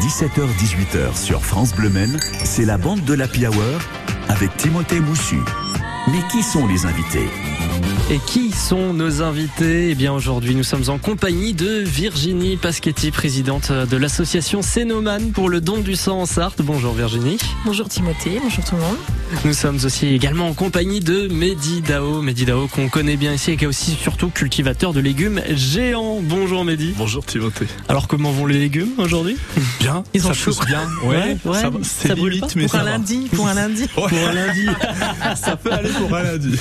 17h-18h sur France Bleu Men, c'est la bande de la Hour avec Timothée Moussu. Mais qui sont les invités? Et qui sont nos invités? Eh bien aujourd'hui nous sommes en compagnie de Virginie Paschetti, présidente de l'association Cénoman pour le don du sang en Sarthe. Bonjour Virginie. Bonjour Timothée, bonjour tout le monde. Nous sommes aussi également en compagnie de Mehdi Dao, Mehdi Dao qu'on connaît bien ici et qui est aussi surtout cultivateur de légumes géants. Bonjour Mehdi. Bonjour Timothée. Alors comment vont les légumes aujourd'hui? Bien. Ils sont bien. Ouais, ouais. Ça, ça brûle pas mais pour un lundi, pour un lundi. Pour un lundi. ça peut aller pour un lundi.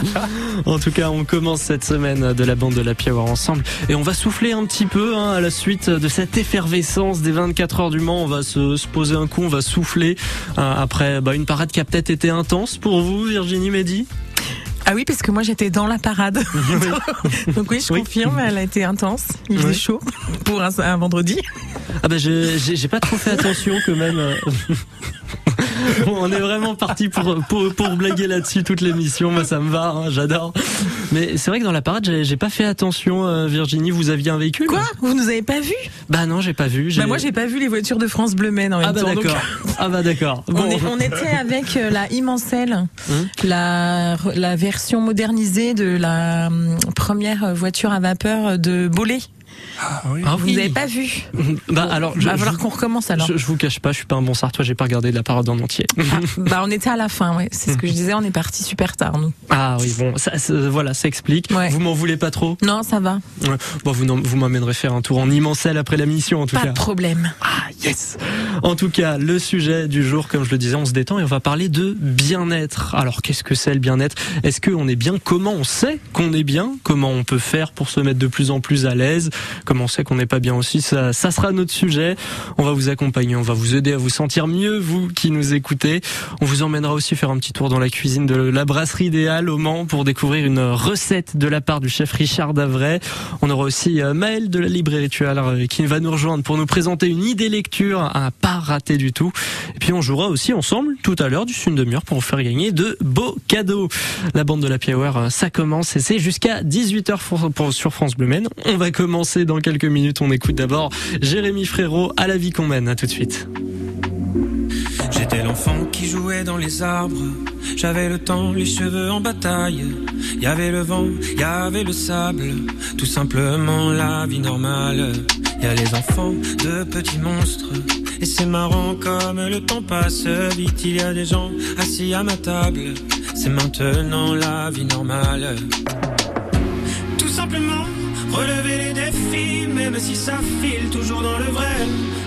en tout cas, on commence cette semaine de la bande de la Hour ensemble et on va souffler un petit peu hein, à la suite de cette effervescence des 24 heures du Mans. On va se, se poser un coup, on va souffler euh, après bah, une parade a peut-être été intense pour vous, Virginie Mehdi. Ah oui, parce que moi j'étais dans la parade. Donc oui, je confirme, elle a été intense. Il faisait chaud pour un, un vendredi. Ah bah j'ai pas trop fait attention quand même. on est vraiment parti pour, pour, pour blaguer là-dessus toute l'émission. Moi, ça me va, hein, j'adore. Mais c'est vrai que dans la parade, j'ai pas fait attention. Euh, Virginie, vous aviez un véhicule? Quoi? Vous nous avez pas vu? Bah non, j'ai pas vu. Bah moi, j'ai pas vu les voitures de France Bleu Men en même ah bah temps. D'accord. Ah bah d'accord. Bon. On, on, était avec euh, la Immensel, hum la, la version modernisée de la hum, première voiture à vapeur de Bollé. Ah, oui. ah, vous n'avez pas vu Bah alors, il va falloir qu'on recommence alors. Je, je, vous cache pas, je suis pas un bon sartois, j'ai pas regardé la parade en entier. Ah, bah on était à la fin, ouais. C'est ce que je disais, on est parti super tard nous. Ah oui, bon, ça, ça voilà, ça explique. Ouais. Vous m'en voulez pas trop? Non, ça va. Ouais. Bon, vous, vous m'emmènerez faire un tour en immensel après la mission en tout pas cas. Pas de problème. Ah yes. En tout cas, le sujet du jour, comme je le disais, on se détend et on va parler de bien-être. Alors qu'est-ce que c'est le bien-être? Est-ce qu'on est bien? Comment on sait qu'on est bien? Comment on peut faire pour se mettre de plus en plus à l'aise? Comment on qu'on n'est pas bien aussi ça, ça sera notre sujet. On va vous accompagner, on va vous aider à vous sentir mieux, vous qui nous écoutez. On vous emmènera aussi faire un petit tour dans la cuisine de la brasserie idéale au Mans pour découvrir une recette de la part du chef Richard Davray. On aura aussi Maël de la librairie Tual qui va nous rejoindre pour nous présenter une idée lecture à pas rater du tout. Et puis on jouera aussi ensemble tout à l'heure du une demi-heure pour vous faire gagner de beaux cadeaux. La bande de la Hour, ça commence et c'est jusqu'à 18h sur France Bleu Men. On va commencer dans quelques minutes. On écoute d'abord Jérémy Frérot à la vie qu'on mène. À tout de suite. J'étais l'enfant qui jouait dans les arbres. J'avais le temps, les cheveux en bataille. Il y avait le vent, y avait le sable. Tout simplement la vie normale. Y a les enfants de petits monstres. Et c'est marrant comme le temps passe vite. Il y a des gens assis à ma table. C'est maintenant la vie normale. Tout simplement relever les défis, même si ça file toujours dans le vrai.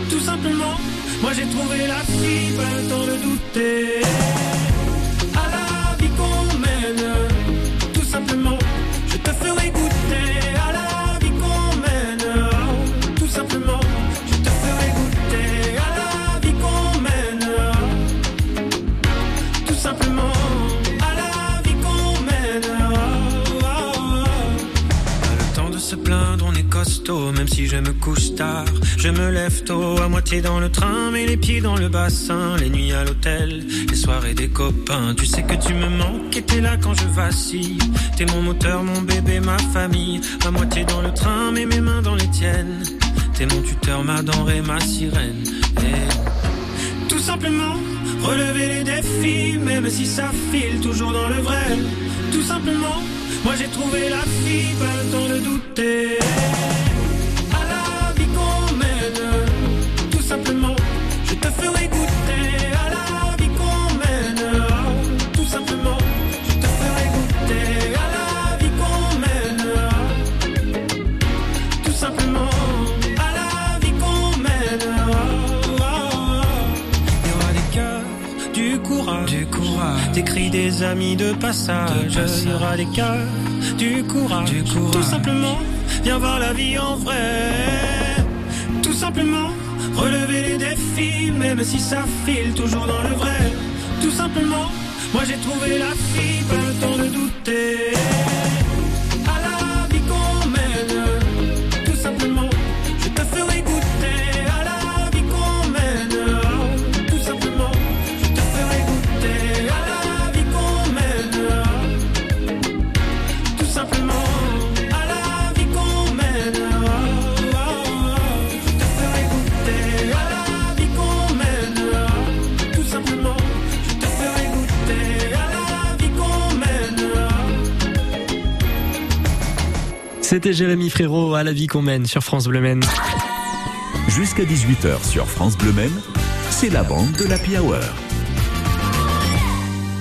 Tout simplement, moi j'ai trouvé la fille, pas le temps de douter. À la vie qu'on mène, tout simplement, je te ferai Je me lève tôt, à moitié dans le train, mais les pieds dans le bassin. Les nuits à l'hôtel, les soirées des copains. Tu sais que tu me manques et t'es là quand je vacille. T'es mon moteur, mon bébé, ma famille. À moitié dans le train, mais mes mains dans les tiennes. T'es mon tuteur, ma denrée, ma sirène. Et tout simplement, relever les défis, même si ça file toujours dans le vrai. Tout simplement, moi j'ai trouvé la fille, pas le temps de douter. Des cris des amis de passage. Il y aura des cœurs, du courage, du courage, tout simplement. Viens voir la vie en vrai. Tout simplement, relever les défis, même si ça file toujours dans le vrai. Tout simplement, moi j'ai trouvé la fille, pas le temps de douter. C'était Jérémy Frérot à la vie qu'on mène sur France Bleu Maine. Jusqu'à 18h sur France Bleu Maine, c'est la bande de l'Happy Hour.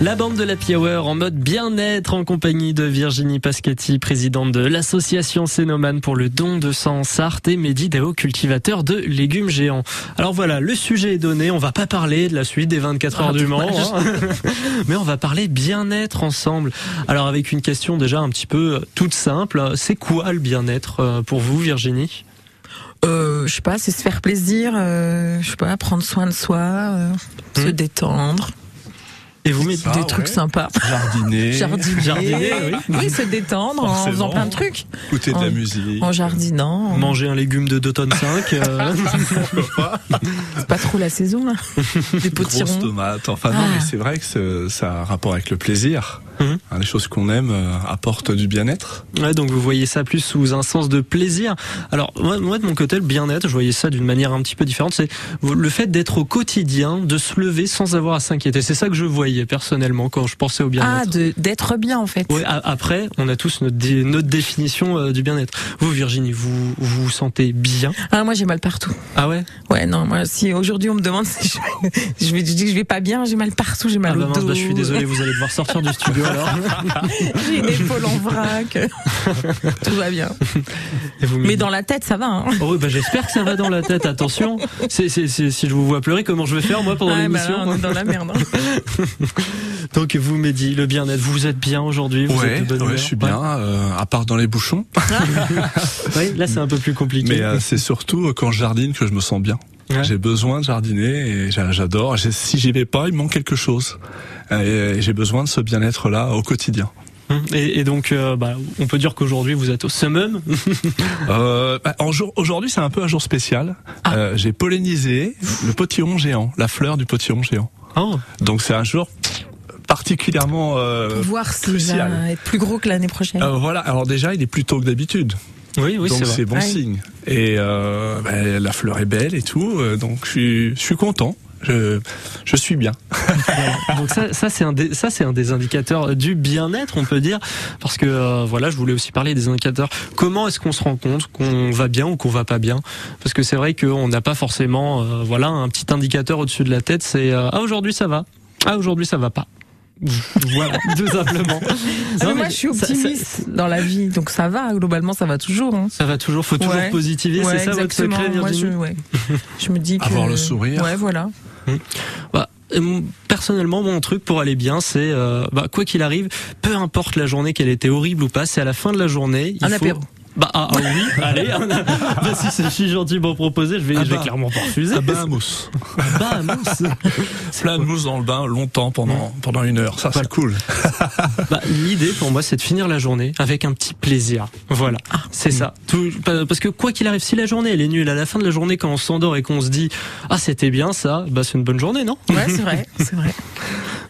La bande de la Hour en mode bien-être en compagnie de Virginie Pasquetti, présidente de l'association Cénoman pour le don de sang Sarthe et Mehdi Dao, cultivateur de légumes géants. Alors voilà, le sujet est donné, on va pas parler de la suite des 24 heures Ah, du Mans, hein. mais on va parler bien-être ensemble. Alors avec une question déjà un petit peu euh, toute simple, c'est quoi le bien-être euh, pour vous Virginie? Euh, je sais pas, c'est se faire plaisir, euh, je sais pas, prendre soin de soi, euh, se Hmm. détendre, Et vous Ah, des ouais. trucs sympas. Jardiner, Jardiner, Jardiner, oui. se détendre en faisant plein de trucs, écouter de la en- musique. en jardinant. en- Manger un légume de 2 tonnes 5 euh, C'est pas trop la saison là. Des Grosse potirons. tomate. Enfin non, Ah. mais c'est vrai que ça a un rapport avec le plaisir. Mhm. Hein, Les choses qu'on aime euh, apportent du bien-être. Ouais, donc vous voyez ça plus sous un sens de plaisir. Alors moi, moi, de mon côté, le bien-être, je voyais ça d'une manière un petit peu différente. C'est le fait d'être au quotidien, de se lever sans avoir à s'inquiéter. C'est ça que je voyais personnellement quand je pensais au Ah, bien-être. de- d'être bien en fait. Ouais, a- après, on a tous notre, dé- notre définition euh, du bien-être. Vous, Virginie, vous vous, vous sentez bien? Ah, moi j'ai mal partout. Ah ouais? Ouais, non, moi si aujourd'hui on me demande si je, je vais, je dis que je vais pas bien, j'ai mal partout, j'ai mal Ah au dos. bah, je suis désolé, vous allez devoir sortir du studio alors. J'ai une épaule en vrac. Tout va bien. Mais dans la tête, ça va. Hein. Oh oui, bah j'espère que ça va dans la tête. Attention, si je vous vois pleurer, comment je vais faire moi pendant Ah, bah l'émission là, on est dans la merde. hein. Donc vous, Mehdi, le bien-être, vous êtes bien aujourd'hui vous Ouais, êtes de bonne ouais, humeur je suis bien, euh, à part dans les bouchons. Oui, là c'est un peu plus compliqué. Mais euh, c'est surtout quand je jardine que je me sens bien. Ouais. J'ai besoin de jardiner et j'a- j'adore. Si j'y vais pas, il me manque quelque chose. Et j'ai besoin de ce bien-être-là au quotidien. Hum, Et, et donc, euh, bah, on peut dire qu'aujourd'hui vous êtes au summum. Euh, bah, Aujourd'hui, c'est un peu un jour spécial. Euh, j'ai pollinisé le potillon géant, la fleur du potillon géant. Oh, Donc c'est un jour particulièrement euh, Pour voir crucial. va être plus gros que l'année prochaine. Euh, voilà. Alors déjà, il est plus tôt que d'habitude, oui, oui, donc c'est bon Ouais. signe. Et euh, bah, la fleur est belle et tout, euh, donc je suis, je suis content. Je, je suis bien. Donc ça, ça c'est un des, ça c'est un des indicateurs du bien-être, on peut dire, parce que euh, voilà, je voulais aussi parler des indicateurs. Comment est-ce qu'on se rend compte qu'on va bien ou qu'on va pas bien? Parce que c'est vrai qu'on n'a pas forcément, euh, voilà, un petit indicateur au-dessus de la tête. C'est euh, ah aujourd'hui ça va, ah aujourd'hui ça va pas. Voilà, tout simplement. Ah, mais Non, moi, mais je suis ça- ça- optimiste dans la vie, donc ça va. Globalement, ça va toujours. Hein. Ça va toujours, faut toujours Ouais. positiver, Ouais, c'est ça votre secret, Moi, je, ouais. je me dis que Avoir le sourire. Ouais, voilà. Bah, et mon- personnellement, mon truc pour aller bien, c'est euh, bah, quoi qu'il arrive, peu importe la journée qu'elle était horrible ou pas, c'est à la fin de la journée. Il Un faut... apéro. Bah ah, ah oui, allez. bah, si c'est si gentil pour proposer, je vais, Ah je vais bah. clairement pas refuser. Un bain à mousse. Bah, mince. Plein de mousse dans le bain longtemps pendant pendant une heure. Ça c'est cool. Bah, l'idée pour moi, c'est de finir la journée avec un petit plaisir. Voilà, Ah. c'est ça. Tout, pa- parce que quoi qu'il arrive, si la journée elle est nulle, à la fin de la journée, quand on s'endort et qu'on se dit ah c'était bien ça, bah c'est une bonne journée, non? Ouais, c'est vrai, c'est vrai.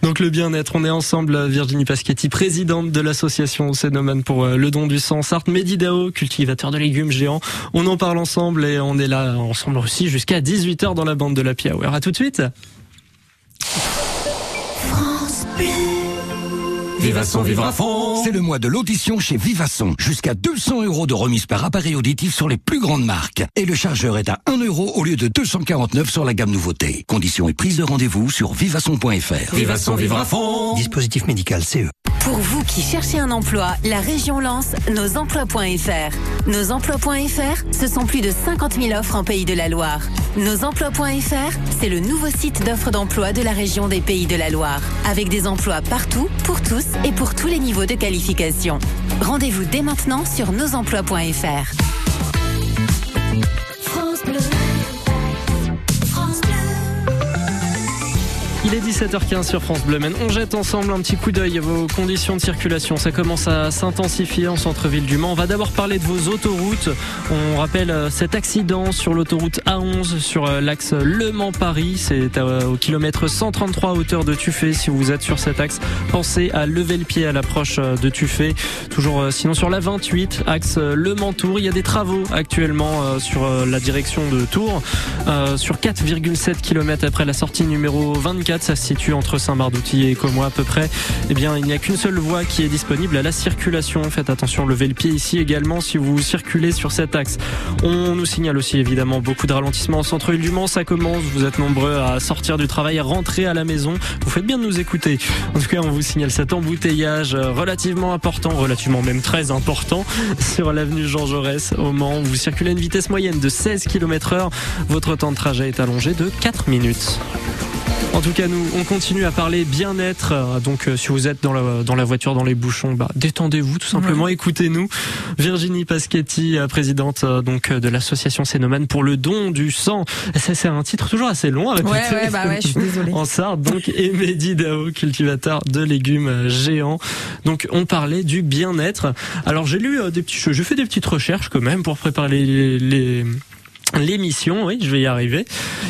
Donc le bien-être, on est ensemble, Virginie Paschetti, présidente de l'association Cénoman pour euh, le don du sang, Sarthe Medidao, cultivateur de légumes géants. On en parle ensemble et on est là ensemble aussi jusqu'à 18h dans la bande de la Hour. À tout de suite. Vivasson vivre à fond C'est le mois de l'audition chez Vivasson. Jusqu'à 200 euros de remise par appareil auditif sur les plus grandes marques. Et le chargeur est à 1 euro au lieu de 249 sur la gamme nouveauté. Conditions et prise de rendez-vous sur vivasson.fr. Vivasson vivre à fond Dispositif médical. CE. Pour vous qui cherchez un emploi, la région lance nosemplois.fr. Nosemplois.fr, ce sont plus de 50 000 offres en Pays de la Loire. Nosemplois.fr, c'est le nouveau site d'offres d'emploi de la région des Pays de la Loire. Avec des emplois partout, pour tous et pour tous les niveaux de qualification. Rendez-vous dès maintenant sur nosemplois.fr. Il est 17h15 sur France Bleu Maine. On jette ensemble un petit coup d'œil à vos conditions de circulation. Ça commence à s'intensifier en centre-ville du Mans. On va d'abord parler de vos autoroutes. On rappelle euh, cet accident sur l'autoroute A11 sur euh, l'axe Le Mans-Paris. C'est euh, au kilomètre 133 à hauteur de Tuffet. Si vous êtes sur cet axe, pensez à lever le pied à l'approche de Tuffet. Toujours sinon sur la 28, axe Le Mans-Tours. Il y a des travaux actuellement sur la direction de Tours. Sur 4,7 km après la sortie numéro 24 Ça se situe entre Saint-Marc-d'Outillet et Como à peu près. Eh bien, il n'y a qu'une seule voie qui est disponible à la circulation. Faites attention, levez le pied ici également si vous circulez sur cet axe. On nous signale aussi évidemment beaucoup de ralentissements au centre-ville du Mans. Ça commence, vous êtes nombreux à sortir du travail, à rentrer à la maison. Vous faites bien de nous écouter. En tout cas, on vous signale cet embouteillage relativement important, relativement même très important, sur l'avenue Jean Jaurès au Mans. Vous circulez à une vitesse moyenne de 16 km heure. Votre temps de trajet est allongé de 4 minutes. En tout cas, nous, on continue à parler bien-être. Euh, Donc, euh, si vous êtes dans la, dans la voiture, dans les bouchons, bah, détendez-vous tout simplement. Écoutez-nous. Virginie Paschetti, euh, présidente donc de l'association Cénomane pour le don du sang. Ça, C'est un titre toujours assez long répéter. Ouais, ouais, bah ouais, je suis désolée. En Sarthe, donc, et Mehdi Dao, cultivateur de légumes géants. Donc, on parlait du bien-être. Alors, j'ai lu des petits, j'ai fait des petites recherches quand même pour préparer les, les L'émission, oui, je vais y arriver.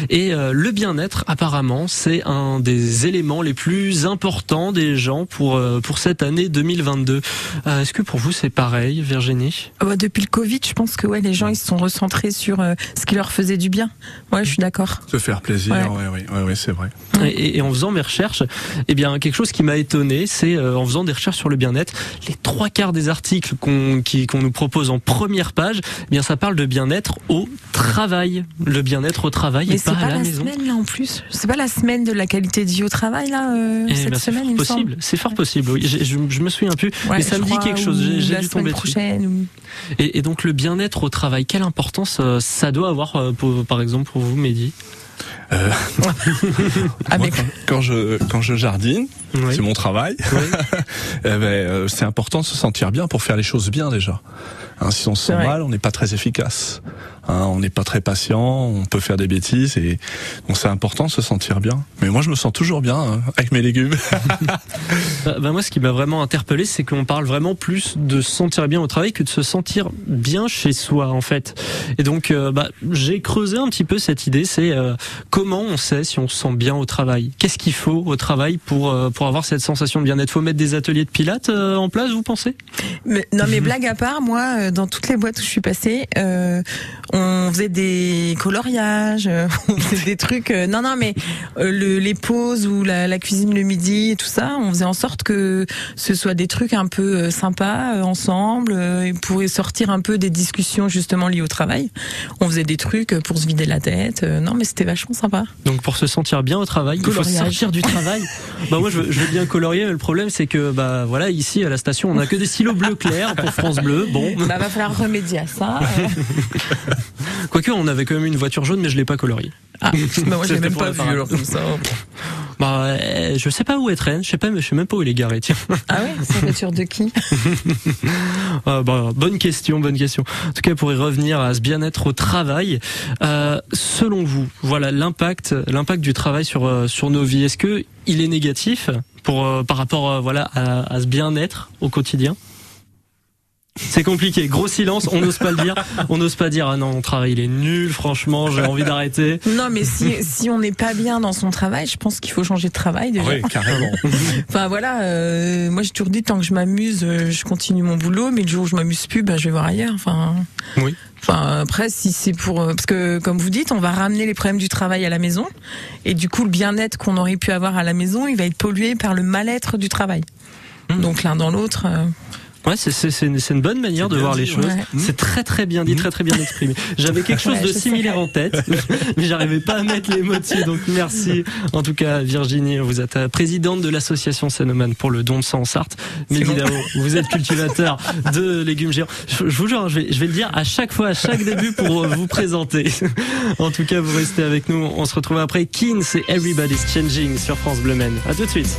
Et euh, le bien-être, apparemment, c'est un des éléments les plus importants des gens pour euh, pour cette année 2022. Euh, Est-ce que pour vous c'est pareil, Virginie? Ah bah, depuis le Covid, je pense que ouais, les gens ils se sont recentrés sur euh, ce qui leur faisait du bien. Ouais, je suis d'accord. Se faire plaisir, Ouais. ouais, ouais, ouais, ouais, c'est vrai. et, et en faisant mes recherches, eh bien quelque chose qui m'a étonné, c'est euh, en faisant des recherches sur le bien-être, les trois quarts des articles qu'on qui- qu'on nous propose en première page, eh bien ça parle de bien-être au travail, le bien-être au travail Mais et c'est pas pas, à la, la maison. semaine là en plus. C'est pas la semaine de la qualité de vie au travail là euh, Eh cette ben, c'est semaine, semble. possible, c'est fort possible. Oui, je, je me souviens plus, Ouais, mais ça me dit quelque chose. J'ai dû semaine tomber dessus. prochaine. ou- Et, et donc le bien-être au travail, quelle importance euh, ça doit avoir, euh, pour- par exemple pour vous, Mehdi? Euh, Avec moi, quand, quand je quand je jardine, Oui. c'est mon travail. eh ben, c'est important de se sentir bien pour faire les choses bien déjà. Hein, si on se C'est sent mal, on n'est pas très efficace. Hein, on n'est pas très patient, on peut faire des bêtises et donc c'est important de se sentir bien. Mais moi, je me sens toujours bien hein, avec mes légumes. Bah, bah, moi, ce qui m'a vraiment interpellé, c'est qu'on parle vraiment plus de se sentir bien au travail que de se sentir bien chez soi, en fait. Et donc, euh, bah, j'ai creusé un petit peu cette idée. C'est euh, comment on sait si on se sent bien au travail? Qu'est-ce qu'il faut au travail pour euh, pour avoir cette sensation de bien-être? Faut mettre des ateliers de pilates euh, en place, vous pensez? Mais- non mais blague à part, moi, dans toutes les boîtes où je suis passée, euh, on faisait des coloriages, euh, on faisait des trucs. euh, non non mais euh, le, les pauses ou la, la cuisine le midi et tout ça, on faisait en sorte que ce soit des trucs un peu sympas ensemble, et pour sortir un peu des discussions justement liées au travail. On faisait des trucs pour se vider la tête. non mais c'était vachement sympa. Donc pour se sentir bien au travail, il faut Coloriage. sortir du travail. bah moi je veux, je veux bien colorier, mais le problème c'est que bah voilà ici à la station on a que des stylos bleu clair pour France Bleu. Bon, Bah va falloir remédier à ça. quoique on avait quand même une voiture jaune, mais je l'ai pas coloriée. Ah, bah moi j'ai même pas vu alors comme ça. Bah euh, je sais pas où elle traîne, je sais pas, mais je sais même pas où il est garé. Tiens. Ah ouais, c'est la voiture de qui Ah, bah, bonne question, bonne question. En tout cas, pour y revenir à ce bien-être au travail, euh, selon vous, voilà l'impact, l'impact du travail sur euh, sur nos vies. Est-ce que il est négatif pour euh, par rapport euh, voilà à, à ce bien-être au quotidien? C'est compliqué, gros silence, on n'ose pas le dire, on n'ose pas dire ah non mon travail il est nul, franchement j'ai envie d'arrêter. Non, mais si, si on n'est pas bien dans son travail, je pense qu'il faut changer de travail déjà. oui, carrément. Enfin voilà, euh, moi j'ai toujours dit tant que je m'amuse, euh, je continue mon boulot, mais le jour où je m'amuse plus, ben je vais voir ailleurs. Enfin. Oui. Enfin après, si c'est pour euh, parce que comme vous dites, on va ramener les problèmes du travail à la maison, et du coup le bien-être qu'on aurait pu avoir à la maison, il va être pollué par le mal-être du travail. Mmh. Donc l'un dans l'autre. euh, Ouais, c'est une, une bonne manière de voir les choses. ouais. C'est très très bien dit, très très bien exprimé. J'avais quelque chose Ouais, de sais. similaire en tête, mais j'arrivais pas à mettre les mots dessus. Donc merci. En tout cas, Virginie, vous êtes euh, présidente de l'association Cénomane pour le don de sang en Sarthe. Mais bon. évidemment, vous êtes cultivateur de légumes géants. Je, je vous jure, je vais, je vais le dire à chaque fois, à chaque début pour vous présenter. En tout cas, vous restez avec nous. On se retrouve après. Keen, c'est Everybody's Changing sur France Bleu Men. À tout de suite.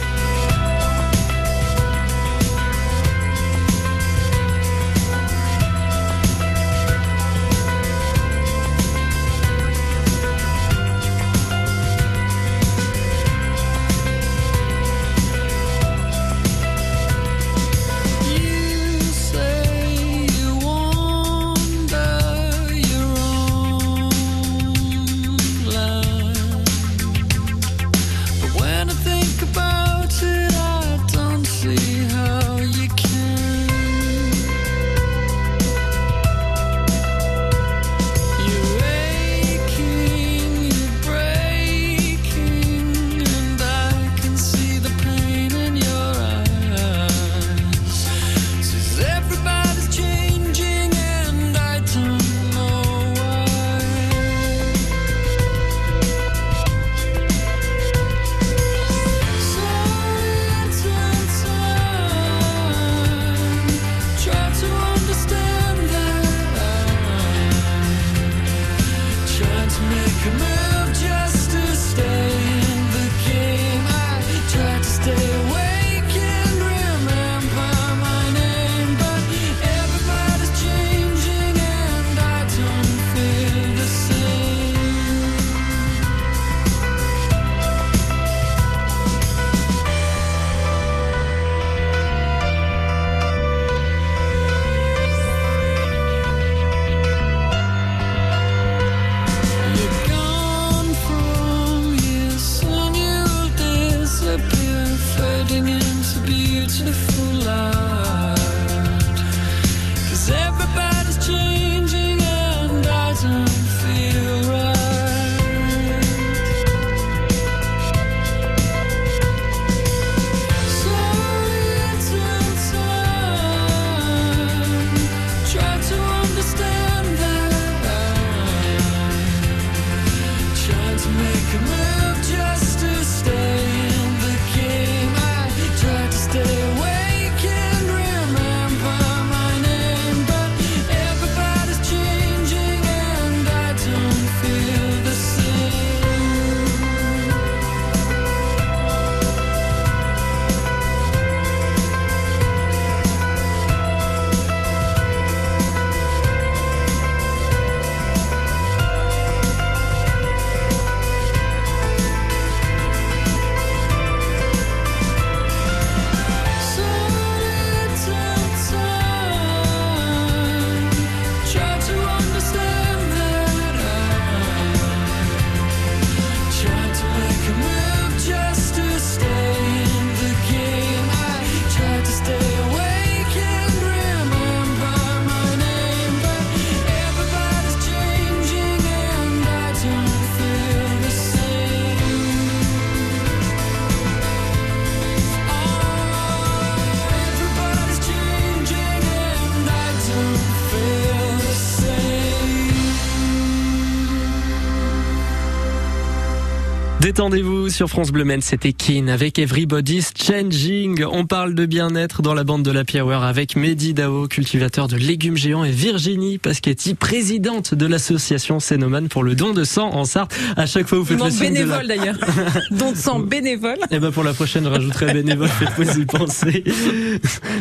Détendez-vous sur France Bleu Men, c'était Kin avec Everybody's Changing. On parle de bien-être dans la bande de la Hour avec Mehdi Dao, cultivateur de légumes géants, et Virginie Paschetti, présidente de l'association Cénomane pour le don de sang en Sarthe. À chaque fois, vous faites le signe de la... bénévole d'ailleurs. Don de sang bénévole. Eh ben pour la prochaine, je rajouterai bénévole, faites-vous y penser.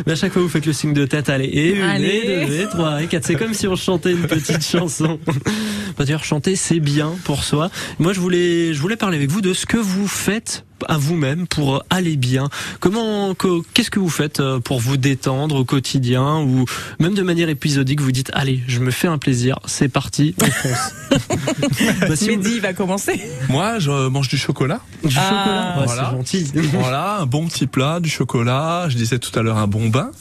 Mais à chaque fois, vous faites le signe de tête, allez, et une, Allez. et deux, et trois, et quatre. C'est comme si on chantait une petite chanson. Bah, D'ailleurs, chanter, c'est bien pour soi. Moi, je voulais, je voulais parler avec vous de ce que vous faites à vous-même pour aller bien. Comment, que- qu'est-ce que vous faites euh, pour vous détendre au quotidien ou même de manière épisodique, vous dites, allez, je me fais un plaisir, c'est parti, on fonce. Bah, Mehdi va commencer. Moi, je mange du chocolat. du Ah, chocolat, Ouais, voilà. c'est gentil. voilà, un bon petit plat, du chocolat. Je disais tout à l'heure un bon bain.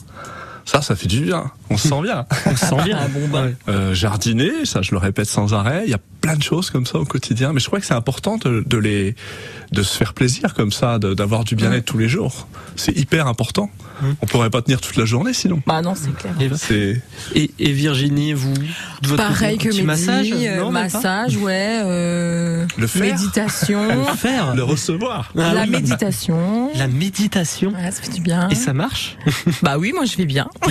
Ça, ça fait du bien. On se sent bien. On se sent bien. Ah, bon. Ouais. Euh, jardiner, ça je le répète sans arrêt. Il y a plein de choses comme ça au quotidien, mais je crois que c'est important de, de les, de se faire plaisir comme ça, d'avoir du bien-être tous les jours. C'est hyper important. Mm. On pourrait pas tenir toute la journée sinon. Bah non, c'est clair. Et, C'est et, et Virginie, vous, de votre Pareil que Mehdi, massage, euh, non, pas massage, ouais, euh, Le faire. méditation, faire le recevoir. Ah la oui. méditation. La méditation. Ouais, ça fait du bien. Et ça marche Bah oui, moi je vais bien.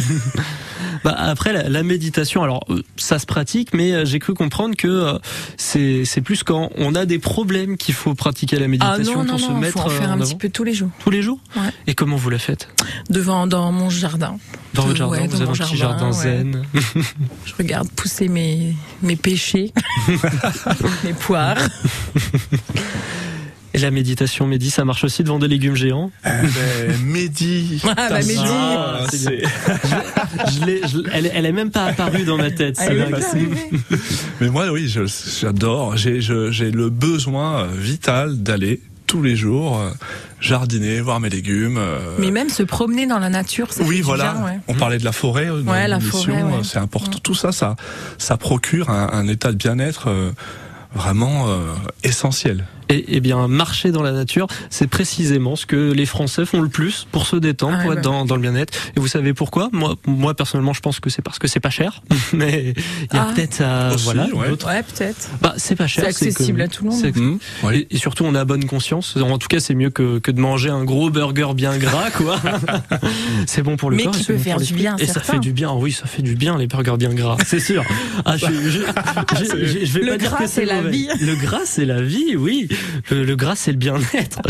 bah Après, la, la méditation, alors euh, ça se pratique, mais euh, j'ai cru comprendre que euh, c'est plus quand on a des problèmes qu'il faut pratiquer la Ah méditation non, non, pour se non, mettre faut en faire un petit peu tous les jours. tous les jours. Ouais. Et comment vous la faites? Devant, dans mon jardin. Dans votre jardin, ouais, vous dans avez un petit jardin jardin, ouais. zen. Je regarde pousser mes, mes péchés, mes poires. Et la méditation, Mehdi, ça marche aussi devant des légumes géants. Ben, Mehdi. Ah, bah, C'est c'est- Je je- elle, elle est même pas apparue dans ma tête. C'est dingue. est pas. Mais moi, oui, j'adore. J'ai le besoin vital d'aller tous les jours euh, jardiner, voir mes légumes. euh, Mais même se promener dans la nature, ça fait oui, voilà. bien, ouais. On parlait de la forêt. euh, dans Ouais, la forêt, ouais. C'est important. Tout ça, ça, ça procure un, un état de bien-être euh, vraiment euh, essentiel. Et, et bien, marcher dans la nature, c'est précisément ce que les Français font le plus pour se détendre, Ah pour ouais, être bah. dans, dans le bien-être. Et vous savez pourquoi? Moi, moi, personnellement, je pense que c'est parce que c'est pas cher. Mais il y a Ah. peut-être euh, voilà, ouais. d'autres- Ouais, peut-être. Bah, c'est pas cher. C'est accessible que- à tout le monde. c'est- Mmh. Et, et surtout, on a bonne conscience. En tout cas, c'est mieux que, que de manger un gros burger bien gras, quoi. c'est bon pour le Mais corps. qui et c'est peut bon faire du bien Et ça fait du bien. Oui, ça fait du bien les burgers bien gras. C'est sûr. Ah, je, je, je- je- je vais Le pas dire gras, que c'est c'est la mauvais. vie. Le gras, c'est la vie. Oui. Le, le gras, c'est le bien-être.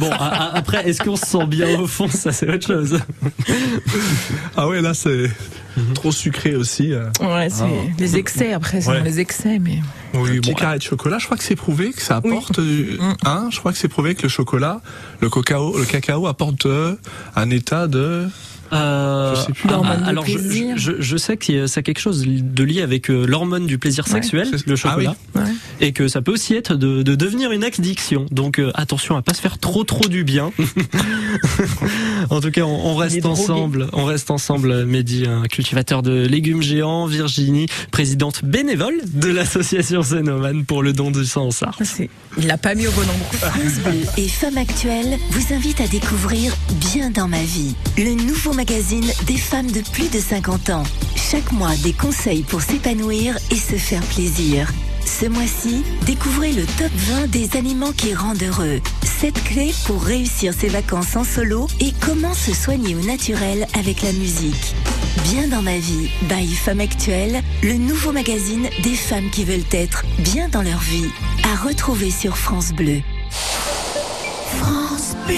Bon, a- a- après, est-ce qu'on se sent bien au fond? Ça, c'est autre chose. Ah ouais, là, c'est trop sucré aussi. euh. Ouais, c'est Ah. les excès après, c'est Ouais. dans les excès, mais. Un petit carré de chocolat, je crois que c'est prouvé que ça apporte, euh, Mm. hein, je crois que c'est prouvé que le chocolat, le cacao, le cacao apporte euh, un état de Euh, Je sais plus. ah, alors je, plaisir. je, je sais que ça a quelque chose de lié avec euh, l'hormone du plaisir sexuel, le Ah chocolat, Ouais. et que ça peut aussi être de, de devenir une addiction. Donc euh, attention à pas se faire trop trop du bien. en tout cas, on, reste ensemble. On reste ensemble. Mehdi, un cultivateur de légumes géants, Virginie, présidente bénévole de l'association Zenoman pour le don du sang en Sarthe. C'est- Il l'a pas mis au bon endroit. France Bleu et Femmes Actuelles vous invitent à découvrir Bien dans ma vie, le nouveau magazine des femmes de plus de 50 ans. Chaque mois, des conseils pour s'épanouir et se faire plaisir. Ce mois-ci, découvrez le top 20 des aliments qui rendent heureux. 7 clés pour réussir ses vacances en solo et comment se soigner au naturel avec la musique. Bien dans ma vie, by Femmes Actuelles, le nouveau magazine des femmes qui veulent être bien dans leur vie. À retrouver sur France Bleu. France Bleu.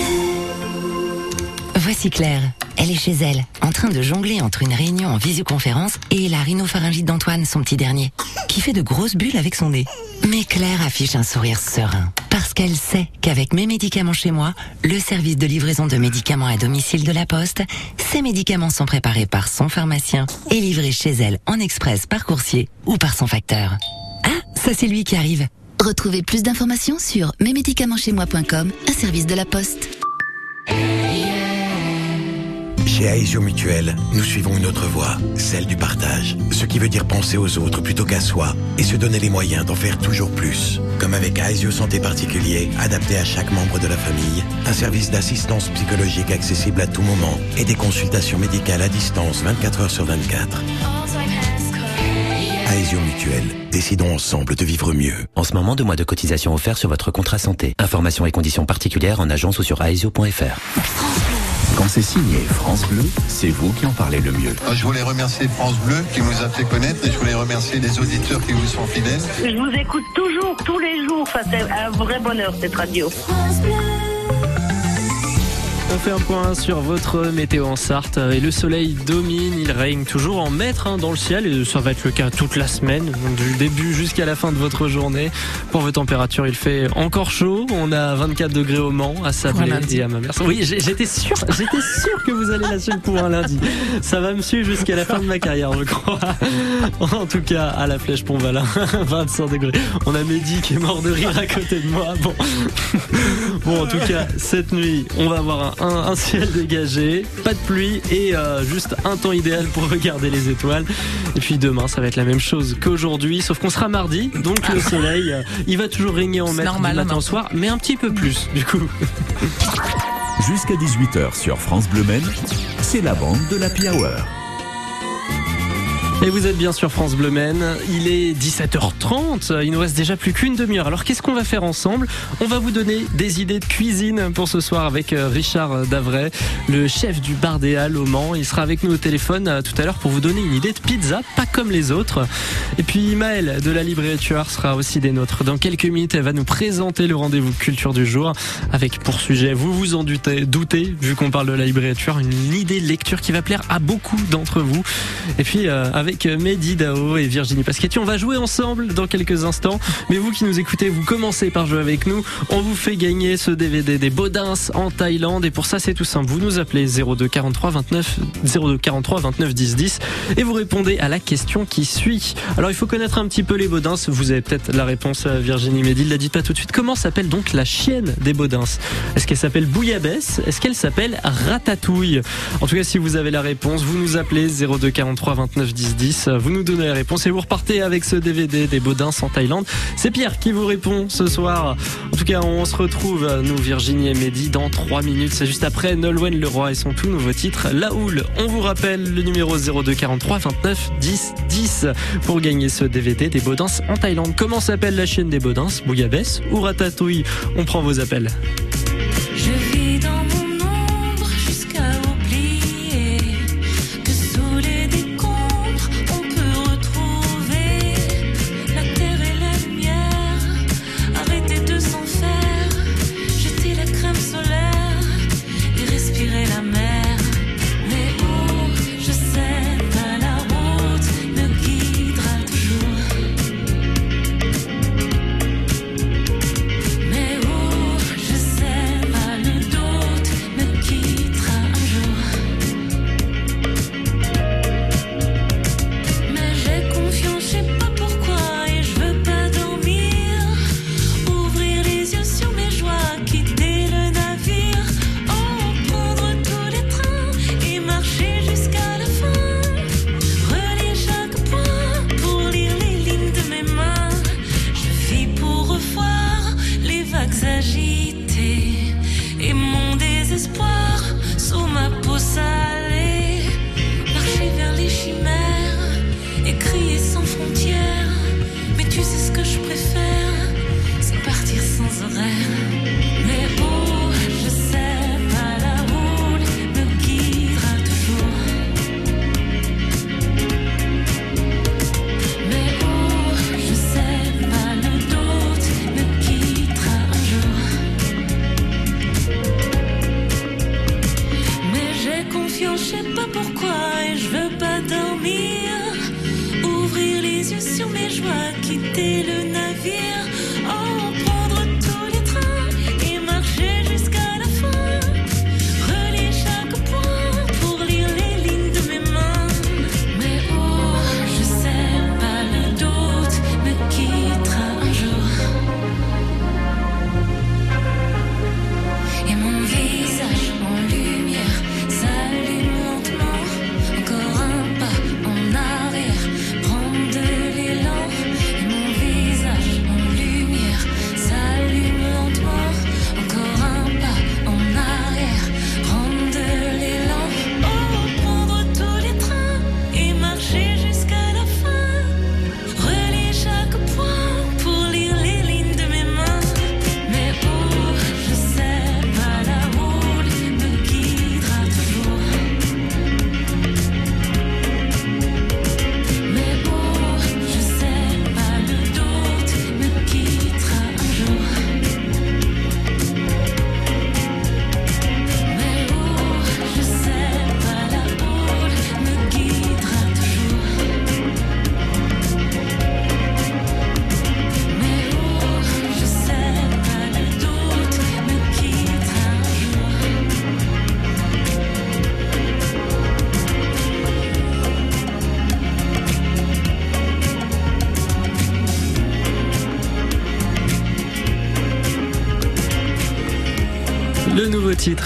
Voici Claire. Elle est chez elle, en train de jongler entre une réunion en visioconférence et la rhinopharyngite d'Antoine, son petit dernier, qui fait de grosses bulles avec son nez. Mais Claire affiche un sourire serein, parce qu'elle sait qu'avec mes médicaments chez moi, le service de livraison de médicaments à domicile de la Poste, ces médicaments sont préparés par son pharmacien et livrés chez elle en express par coursier ou par son facteur. Ah, ça c'est lui qui arrive. Retrouvez plus d'informations sur mesmédicamentschezmoi.com, un service de la Poste. Chez Aesio Mutuel, nous suivons une autre voie, celle du partage. Ce qui veut dire penser aux autres plutôt qu'à soi et se donner les moyens d'en faire toujours plus. Comme avec Aesio Santé Particulier, adapté à chaque membre de la famille, un service d'assistance psychologique accessible à tout moment et des consultations médicales à distance 24 heures sur 24. Aesio Mutuel, décidons ensemble de vivre mieux. En ce moment, deux mois de cotisation offerts sur votre contrat santé. Informations et conditions particulières en agence ou sur aesio.fr. Quand c'est signé France Bleu, c'est vous qui en parlez le mieux. Je voulais remercier France Bleu qui nous a fait connaître et je voulais remercier les auditeurs qui vous sont fidèles. Je vous écoute toujours, tous les jours. Enfin, c'est un vrai bonheur, cette radio. On fait un point sur votre météo en Sarthe et le soleil domine, il règne toujours en maître hein, dans le ciel et ça va être le cas toute la semaine, donc du début jusqu'à la fin de votre journée. Pour vos températures, il fait encore chaud, on a 24 degrés au Mans, à Sablé et à Mamers. Oui, j'étais sûr, j'étais sûr que vous allez la suivre pour un lundi. Ça va me suivre jusqu'à la fin de ma carrière, je crois. En tout cas, à la Flèche Pont-Valin, 25 degrés. On a Mehdi qui est mort de rire à côté de moi. Bon, Bon, en tout cas, cette nuit, on va avoir un, un- un ciel dégagé, pas de pluie et euh, juste un temps idéal pour regarder les étoiles. Et puis demain, ça va être la même chose qu'aujourd'hui, sauf qu'on sera mardi, donc le soleil, euh, il va toujours régner en maître normal, du matin au soir, mais un petit peu plus, du coup. Jusqu'à 18h sur France Bleu Men, c'est la bande de la Hour. Et vous êtes bien sur France Bleu. Il est 17h30. Il nous reste déjà plus qu'une demi-heure. Alors qu'est-ce qu'on va faire ensemble? On va vous donner des idées de cuisine pour ce soir avec euh, Richard Davray, le chef du bar des Halles au Mans. Il sera avec nous au téléphone euh, tout à l'heure pour vous donner une idée de pizza, pas comme les autres. Et puis Maëlle de la librairie Tueur sera aussi des nôtres. Dans quelques minutes, elle va nous présenter le rendez-vous culture du jour avec pour sujet, vous vous en doutez, doutez vu qu'on parle de la librairie Tueur, une idée de lecture qui va plaire à beaucoup d'entre vous. Et puis euh, avec Mehdi Dao et Virginie Pasquetti, on va jouer ensemble dans quelques instants. Mais vous qui nous écoutez, vous commencez par jouer avec nous. On vous fait gagner ce DVD des Baudins en Thaïlande. Et pour ça, c'est tout simple. Vous nous appelez 02 43 29 02 43 29 10 10 et vous répondez à la question qui suit. Alors il faut connaître un petit peu les Baudins. Vous avez peut-être la réponse à Virginie Mehdi. Ne la dites pas tout de suite. Comment s'appelle donc la chienne des Baudins? Est-ce qu'elle s'appelle Bouillabaisse? Est-ce qu'elle s'appelle Ratatouille? En tout cas, si vous avez la réponse, vous nous appelez 02 43 29 10 10. Vous nous donnez la réponse et vous repartez avec ce DVD des Baudins en Thaïlande. C'est Pierre qui vous répond ce soir. En tout cas, on se retrouve, nous, Virginie et Mehdi, dans 3 minutes. C'est juste après Nolwenn Leroy et son tout nouveau titre, La Houle. On vous rappelle le numéro 02 43 29 10 10 pour gagner ce DVD des Baudins en Thaïlande. Comment s'appelle la chaîne des Baudins? Bouillabaisse ou Ratatouille? On prend vos appels.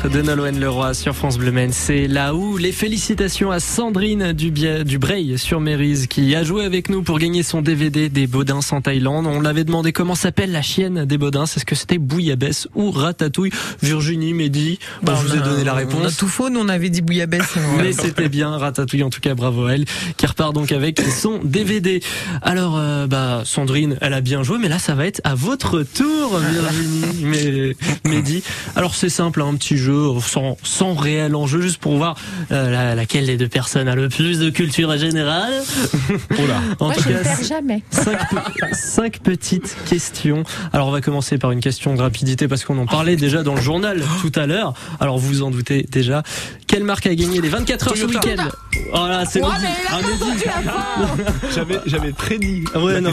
Titre de Nolwenn Leroy sur France Bleu Maine, c'est là où les félicitations à Sandrine Dubreuil sur Mérise qui a joué avec nous pour gagner son DVD des Baudins en Thaïlande. On l'avait demandé comment s'appelle la chienne des Baudins, est-ce que c'était Bouillabaisse ou Ratatouille Virginie, Mehdi, bon, je vous ai donné la On a réponse. tout faux, nous on avait dit bouillabaisse. Mais c'était bien Ratatouille en tout cas bravo à elle qui repart donc avec son DVD. Alors euh, bah Sandrine elle a bien joué mais là ça va être à votre tour Virginie mais Mehdi. Alors c'est simple hein, un petit jeu sans sans réel enjeu juste pour voir euh, la- laquelle des deux personnes a le plus de culture générale. en Moi tout je ne cas, perds jamais. Cinq, pe- cinq petites questions. Alors on va commencer par une question de rapidité parce qu'on en parlait déjà dans le journal tout à l'heure. Alors vous vous en doutez déjà. Quelle marque a gagné les 24 heures ce Toyota. week-end? Voilà, c'est. J'avais, j'avais prédit. Ouais, non,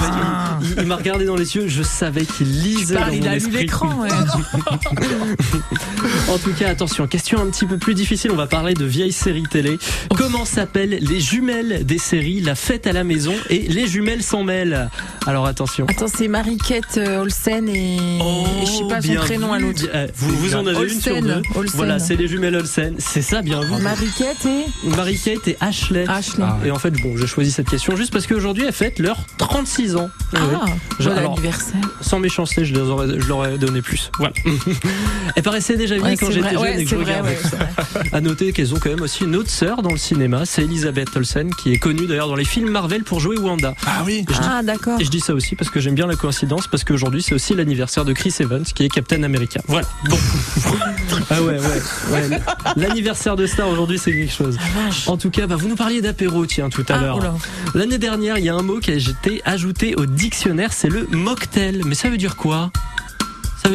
il, m'a regardé dans les yeux, je savais qu'il lisait Parle, dans il mon a lu l'écran. ouais. En tout cas, attention, question un petit peu plus difficile, on va parler de vieilles séries télé. Comment s'appellent les jumelles des séries La fête à la maison et Les jumelles s'en mêlent? Alors attention. Attends, c'est Marie-Quête euh, Olsen et, et je sais pas son Oh, prénom à l'autre. Euh, Vous, vous en avez une sur deux. Olsen. Voilà, c'est les jumelles Olsen. C'est ça, bien vu. Marie-Quête et Marie-Kate et Ashley. Ashley. Ah ouais. Et en fait, bon, j'ai choisi cette question juste parce qu'aujourd'hui, elles fêtent leurs 36 ans. Ah, Ouais. bon Alors, anniversaire. Sans méchanceté, je, les aurais, je leur ai donné plus. Voilà. Elles paraissaient déjà Ouais, quand j'étais jeune ouais, et que c'est je vrai, regardais. ouais, c'est vrai. À noter qu'elles ont quand même aussi une autre sœur dans le cinéma, c'est Elisabeth Olsen, qui est connue d'ailleurs dans les films Marvel pour jouer Wanda. Ah oui. Je Ah, d'accord. et je dis ça aussi parce que j'aime bien la coïncidence, parce qu'aujourd'hui c'est aussi l'anniversaire de Chris Evans, qui est Captain America. Voilà. Bon. ah ouais, ouais. ouais. L'anniversaire de Star aujourd'hui c'est quelque chose. En tout cas, bah, vous nous parliez d'apéro, tiens, tout à Ah, l'heure. L'année dernière, il y a un mot qui a été ajouté au dictionnaire, c'est le mocktail. Mais ça veut dire quoi?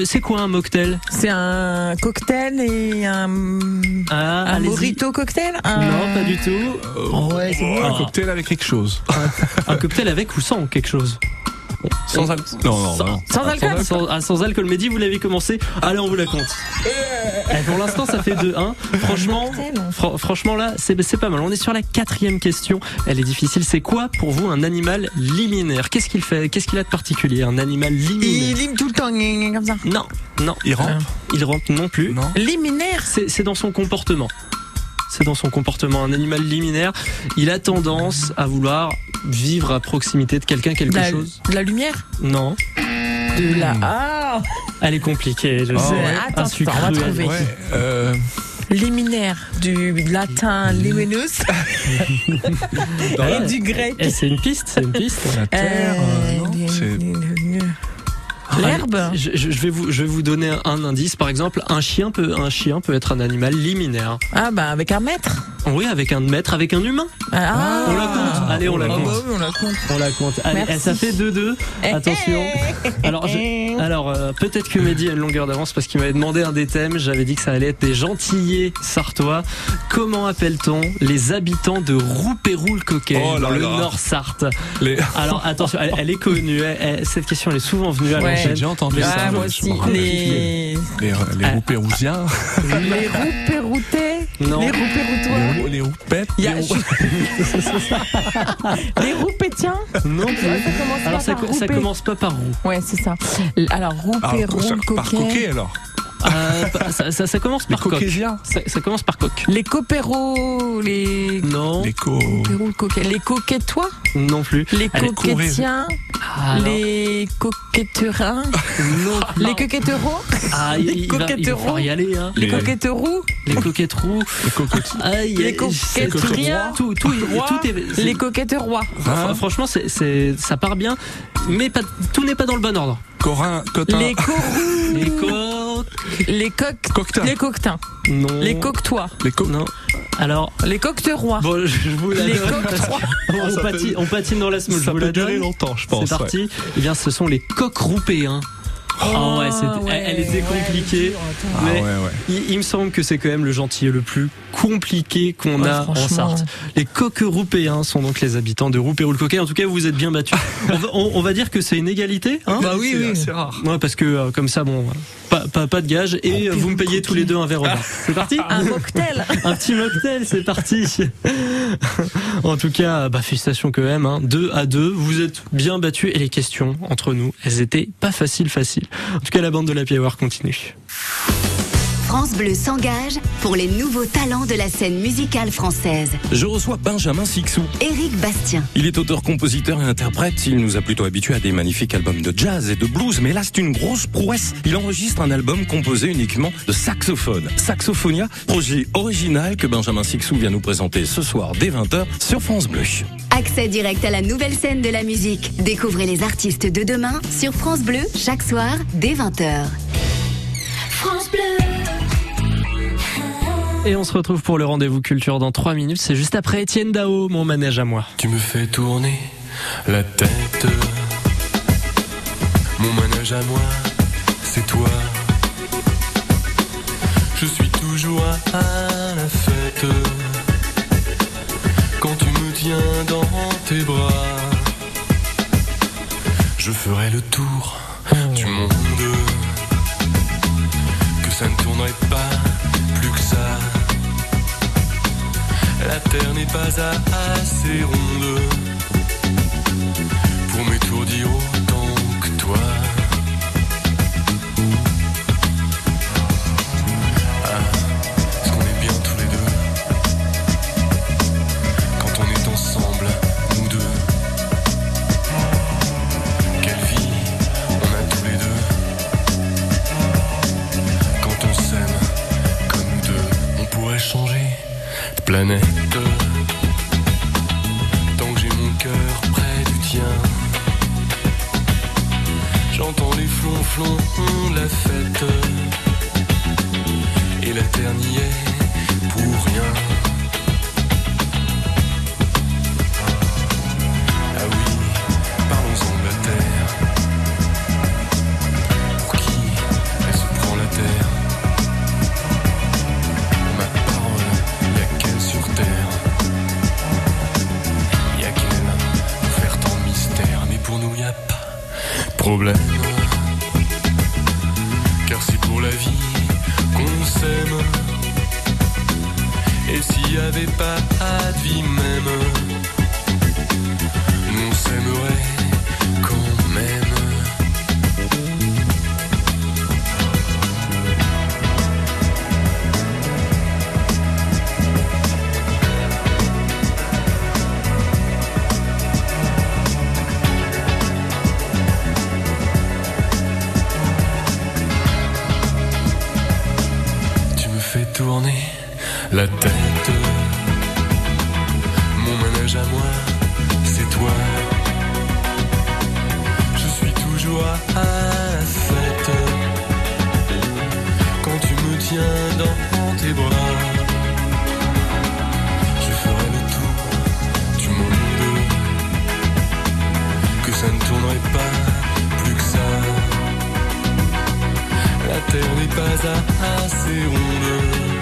C'est quoi un mocktail C'est un cocktail et un, Ah, un burrito cocktail un- Non, pas du tout. Ouais, c'est bon. Un cocktail avec quelque chose. Un cocktail avec ou sans quelque chose Sans alcool. Non, non, sans, non. Sans alcool sans, ah, sans alcool. Mehdi, vous l'avez commencé. Allez, on vous la compte. Eh, pour l'instant, ça fait 2-1. Franchement, franchement là, c'est pas mal. On est sur la quatrième question. Elle est difficile. C'est quoi pour vous un animal liminaire? Qu'est-ce qu'il fait Qu'est-ce qu'il a de particulier Un animal Il liminaire lime tout le temps, comme ça. Non, non. Il rampe? Il rampe non plus. Non. Liminaire c'est dans son comportement. C'est dans son comportement. Un animal liminaire, il a tendance à vouloir vivre à proximité de quelqu'un, quelque la, chose. de la lumière Non. De la. Ah Oh, Elle est compliquée, je Oh, sais. ouais. Attends, on va trouver. Ouais, euh, liminaire du latin liminus et du grec. Eh, c'est une piste, c'est une piste. la terre, euh, non, les- L'herbe je, vais vous, je vais vous donner un indice. Par exemple, un chien peut, un chien peut être un animal liminaire. Ah bah avec un mètre. Oui, avec un mètre, avec un humain. Ah, On la compte. Allez, on la Ah compte. bah oui, on la compte. On la compte. Allez, Merci. eh, ça fait 2-2. Attention. Alors, je- alors euh, peut-être que Mehdi a une longueur d'avance parce qu'il m'avait demandé un des thèmes. J'avais dit que ça allait être des gentillés sartois. Comment appelle-t-on les habitants de Roupéroux-le-Coquet Oh là dans le là. Nord Sarthe les... Alors attention, elle, elle est connue. Elle- elle- cette question, elle est souvent venue à Ouais. J'ai l'antenne. déjà entendu Ah, ça. moi aussi. Les, Les, les Ah. roupérousiens, les roues péroutais. Non. Les roues les, péroutois. rou- les roupettes, Il y a- les Les roues pétiens. Non plus. Ça commence Alors pas ça, par ça roupé. commence pas par roux. Ouais, c'est ça. Alors, roux, Ah, pérou, ça- le par coquet coquet. alors. Euh, ça, ça- ça commence Les par coq. Ça, ça commence par coq. Les copéros, les Non, Les co... copéros, le coquet. Les coquetois. non plus. Les coquetiens. Alors, Les coquetterins. non, Les coquetteros. Ah, il, les coquetteros. y aller. Hein. Les Les- coquetteroux. Les coquettes roux. Les. Aïe, Les coquetteriens. Tout, tout, tout est. Les coquettes. Fr- Franchement, c'est, c'est, ça part bien, mais pas, tout n'est pas dans le bon ordre. Corin, cotin. Les corous. Les coques. Les coques. Coquetins. Les coquetins. Non. Les coquetois. Les co... Non. Alors, Les coqueterois. bon, je vous la Les coquetois. on, Ça patine, peut- on patine dans la semaine. Ça je vous peut la durer longtemps, je pense. C'est parti. Eh bien, ce sont les coqs roupéens. Ah ouais, elle, était ouais, compliquée. Ah mais ouais, ouais. il, il me semble que c'est quand même le gentil le plus compliqué qu'on Ouais, a en. Sarthe. Les coqs roupéens sont donc les habitants de Roupéroux-le-Coquet. En tout cas, vous vous êtes bien battus. on, va, on- on va dire que c'est une égalité. Hein? Bah oui, oui. C'est rare. Ouais, parce que euh, comme ça, bon, pas, pas, pas de gage et euh, vous me payez tous les deux un verre au bar. C'est parti Un cocktail. Un petit mocktail, c'est parti. en tout cas, bah, félicitations quand même. Hein. Deux à deux, vous êtes bien battus et les questions entre nous, elles étaient pas faciles, faciles. En tout cas, la bande de la Hour continue. France Bleu s'engage pour les nouveaux talents de la scène musicale française. Je reçois Benjamin Sixou. Éric Bastien, Il est auteur, compositeur et interprète. Il nous a plutôt habitués à des magnifiques albums de jazz et de blues, mais là c'est une grosse prouesse. Il enregistre un album composé uniquement de saxophone. Saxophonia, projet original que Benjamin Sixou vient nous présenter ce soir dès 20h sur France Bleu. accès direct à la nouvelle scène de la musique. Découvrez les artistes de demain sur France Bleu chaque soir dès 20h. France Bleu. Et on se retrouve pour le rendez-vous culture dans 3 minutes. C'est juste après Étienne Dao, mon manège à moi. Tu me fais tourner la tête. Mon manège à moi, c'est toi. Je suis toujours à la fête. Quand tu me tiens dans tes bras, je ferai le tour du monde. Ça ne tournerait pas plus que ça. La terre n'est pas assez ronde Mon manège à moi, c'est toi. Je suis toujours à 7 quand tu me tiens dans tes bras. Je ferai le tour du monde, que ça ne tournerait pas plus que ça. La terre n'est pas assez ronde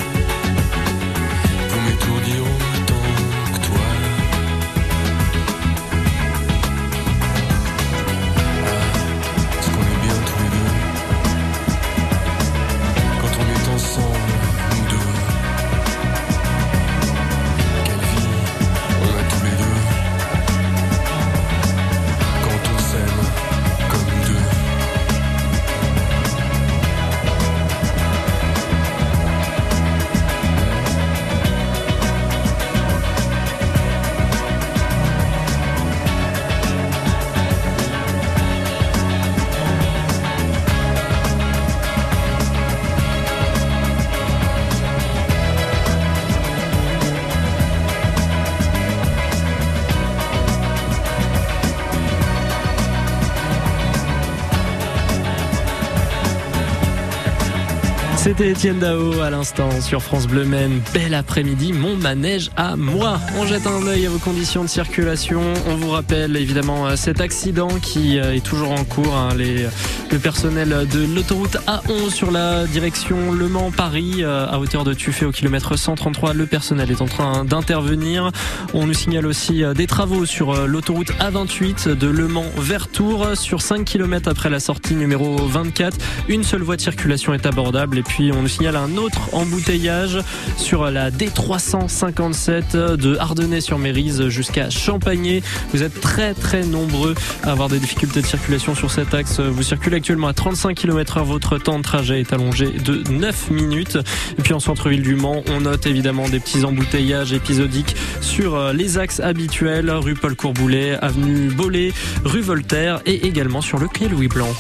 C'était Étienne Dao à l'instant sur France Bleu Maine. Bel après-midi, mon manège à moi. On jette un œil à vos conditions de circulation. On vous rappelle évidemment euh, cet accident qui euh, est toujours en cours. hein. Les, le personnel de l'autoroute A11 sur la direction Le Mans-Paris euh, à hauteur de Tuffet au kilomètre 133. Le personnel est en train d'intervenir. On nous signale aussi euh, des travaux sur euh, l'autoroute A28 de Le Mans vers Tours sur 5 km après la sortie numéro 24. Une seule voie de circulation est abordable et puis on nous signale un autre embouteillage sur la D357 de Ardennais sur Mérise jusqu'à Champagné. Vous êtes très très nombreux à avoir des difficultés de circulation sur cet axe. Vous circulez actuellement à 35 km heure. Votre temps de trajet est allongé de 9 minutes. Et puis en centre-ville du Mans, on note évidemment des petits embouteillages épisodiques sur euh, les axes habituels, rue Paul Courboulet, avenue Bollé, rue Voltaire et également sur le quai Louis Blanc.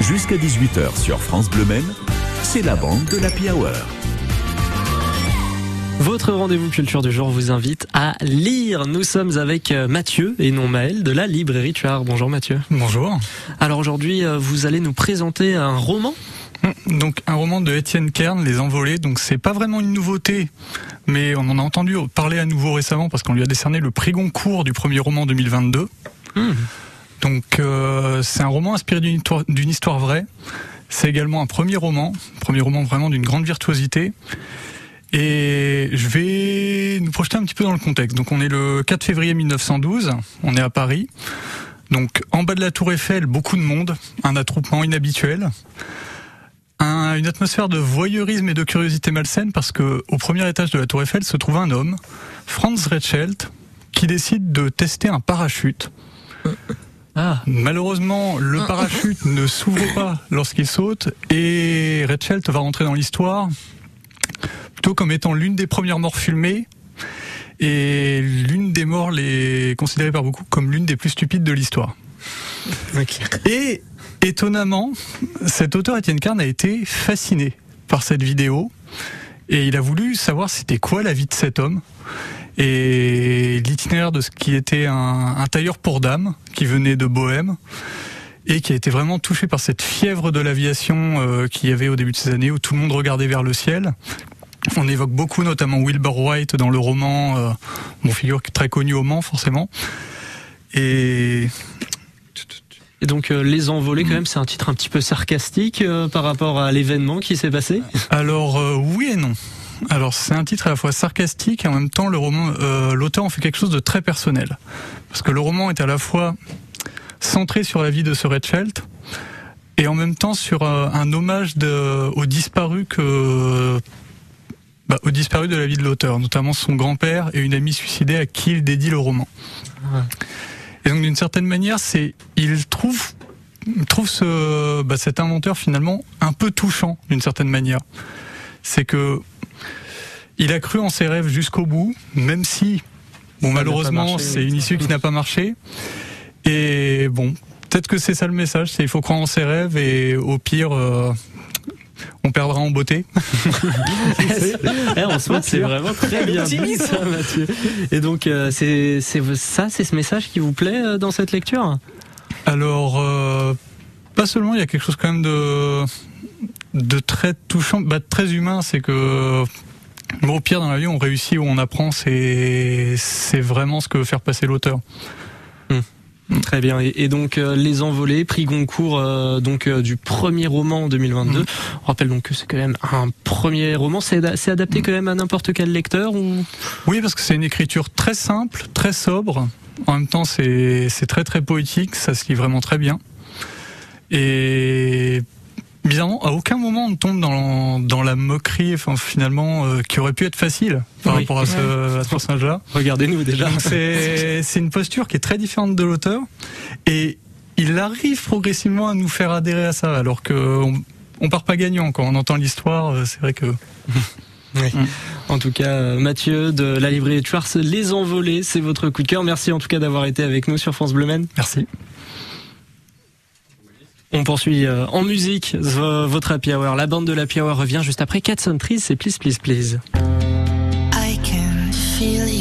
Jusqu'à 18h sur France Bleu Maine, c'est la bande de l'Happy Hour. Votre rendez-vous culture du jour vous invite à lire. Nous sommes avec euh, Mathieu et non Maël de la librairie Tuard. Bonjour Mathieu. Bonjour. Alors aujourd'hui, euh, vous allez nous présenter un roman Donc un roman de Étienne Kern, Les Envolés. Donc c'est pas vraiment une nouveauté, mais on en a entendu parler à nouveau récemment parce qu'on lui a décerné le prix Goncourt du premier roman 2022. Donc euh, c'est un roman inspiré d'une histoire, d'une histoire vraie. C'est également un premier roman, premier roman vraiment d'une grande virtuosité. Et je vais nous projeter un petit peu dans le contexte. Donc on est le 4 février 1912, on est à Paris. Donc en bas de la tour Eiffel, beaucoup de monde, un attroupement inhabituel. Un- une atmosphère de voyeurisme et de curiosité malsaine parce que au premier étage de la tour Eiffel se trouve un homme, Franz Rechelt, qui décide de tester un parachute. Malheureusement, le parachute ne s'ouvre pas lorsqu'il saute et Rechelt va rentrer dans l'histoire plutôt comme étant l'une des premières morts filmées et l'une des morts les considérées par beaucoup comme l'une des plus stupides de l'histoire. Et étonnamment, cet auteur Étienne Carne a été fasciné par cette vidéo et il a voulu savoir c'était quoi la vie de cet homme et l'itinéraire de ce qui était un, un tailleur pour dames qui venait de Bohème et qui a été vraiment touché par cette fièvre de l'aviation euh, qu'il y avait au début de ces années où tout le monde regardait vers le ciel. On évoque beaucoup notamment Wilbur White dans le roman, euh, figure très connue au Mans forcément. Et Et donc euh, Les Envolés quand même, c'est un titre un petit peu sarcastique euh, par rapport à l'événement qui s'est passé? Alors euh, oui et non. Alors c'est un titre à la fois sarcastique et en même temps le roman, euh, l'auteur en fait quelque chose de très personnel, parce que le roman est à la fois centré sur la vie de ce Redfeld et en même temps sur euh, un hommage de, aux disparus que bah, aux disparus de la vie de l'auteur, notamment son grand-père et une amie suicidée à qui il dédie le roman. Et donc d'une certaine manière, c'est il trouve trouve ce bah, cet inventeur finalement un peu touchant d'une certaine manière. C'est que il a cru en ses rêves jusqu'au bout, même si bon malheureusement c'est une issue qui n'a pas marché. Et bon, peut-être que c'est ça le message, c'est il faut croire en ses rêves et au pire euh, on perdra en beauté. Eh, en soi, c'est vraiment très bien dit, ça, Mathieu. Et donc, euh, c'est ça, c'est ce message qui vous plaît euh, dans cette lecture? Alors, euh, pas seulement, il y a quelque chose quand même de, de très touchant, bah, de très humain, c'est que bon, au pire dans la vie, on réussit ou on apprend, c'est vraiment ce que veut faire passer l'auteur. Très bien. Et, et donc euh, les envolés, prix Goncourt, euh, donc euh, du premier roman en 2022. On rappelle donc que c'est quand même un premier roman. C'est ada- c'est adapté quand même à n'importe quel lecteur ou? Oui, parce que c'est une écriture très simple, très sobre. En même temps, c'est c'est très très poétique, ça se lit vraiment très bien. Et bizarrement, à aucun moment on tombe dans, dans la moquerie, enfin finalement, euh, qui aurait pu être facile par Oui. rapport à ce, ce personnage-là. Regardez-nous déjà. C'est une posture qui est très différente de l'auteur et il arrive progressivement à nous faire adhérer à ça, alors que on, on part pas gagnant quand on entend l'histoire. euh, C'est vrai que Oui. En tout cas, euh, Mathieu de la librairie de Schwartz, Les Envolés, c'est votre coup de cœur. Merci en tout cas d'avoir été avec nous sur France Bleu Maine. Merci. On poursuit euh, en musique votre Happy Hour. La bande de l'Happy Hour revient juste après Cats on Trees, c'est Please Please Please. I can feel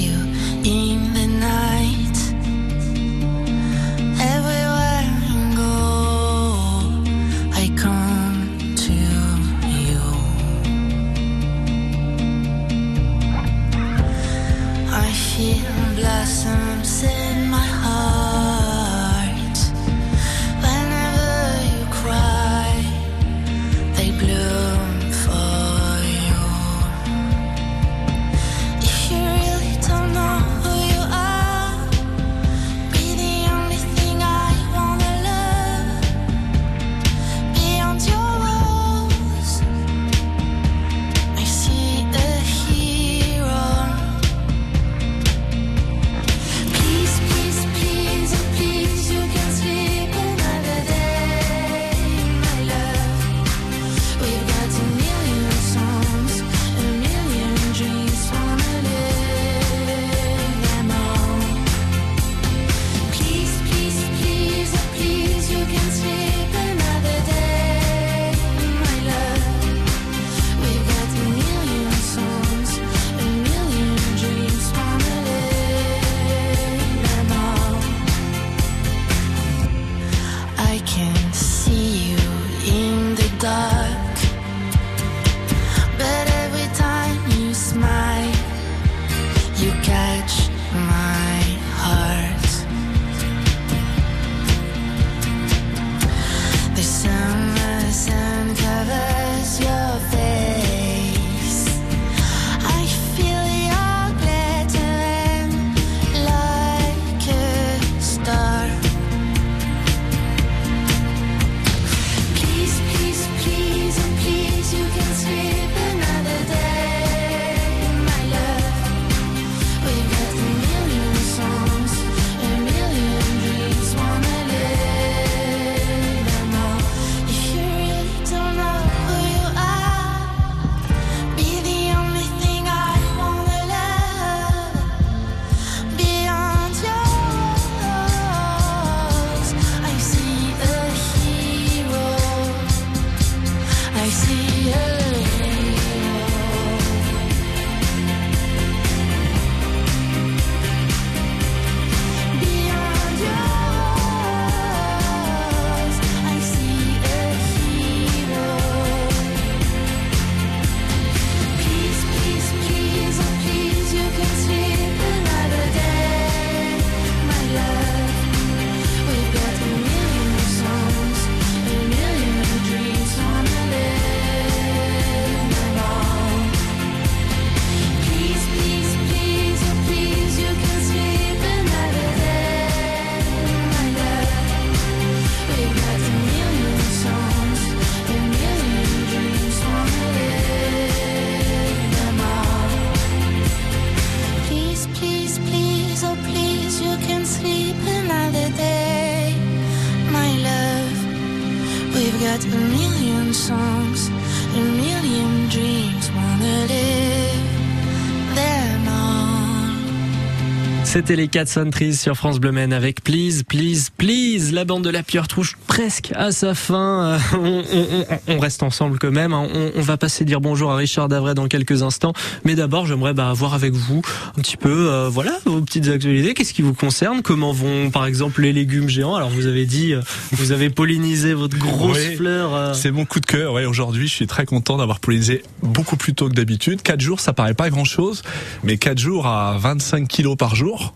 C'était les 4 Trees sur France Bleu Maine avec Please, Please, Please. La bande de la pieuvre touche presque à sa fin. Euh, On, on- on- on reste ensemble quand même. hein. On, on va passer dire bonjour à Richard Davray dans quelques instants. Mais d'abord, j'aimerais bah, voir avec vous un petit peu, euh, voilà, vos petites actualités. Qu'est-ce qui vous concerne? Comment vont, par exemple, les légumes géants? Alors, vous avez dit, euh, vous avez pollinisé votre grosse Oui, fleur. euh, C'est mon coup de cœur. Ouais, aujourd'hui, je suis très content d'avoir pollinisé beaucoup plus tôt que d'habitude. 4 jours, ça paraît pas grand chose, mais 4 jours à 25 kilos par jour,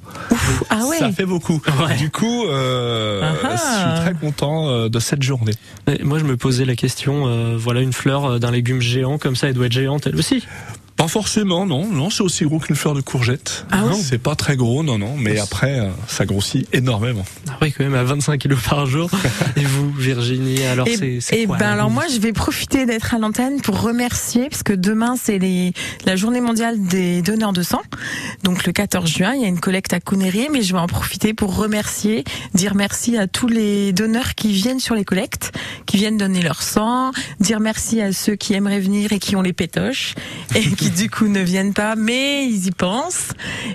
Ah ouais. ça fait beaucoup. Du coup, euh, Ah ah. je suis très content euh, de cette journée. Moi, je me posais la question, euh, voilà, une fleur euh, d'un légume géant comme ça, elle doit être géante elle aussi. Pas forcément, non. Non, c'est aussi gros qu'une fleur de courgette. Ah ouais c'est pas très gros, non, non. Mais après, euh, ça grossit énormément. Ah oui, quand même, à 25 kilos par jour. Et vous, Virginie, alors Et, c'est et quoi ben la alors moi je vais profiter d'être à l'antenne pour remercier parce que demain c'est la journée mondiale des donneurs de sang. Donc le 14 juin, il y a une collecte à Connery mais je vais en profiter pour remercier, dire merci à tous les donneurs qui viennent sur les collectes, qui viennent donner leur sang, dire merci à ceux qui aimeraient venir et qui ont les pétoches et qui du coup ne viennent pas mais ils y pensent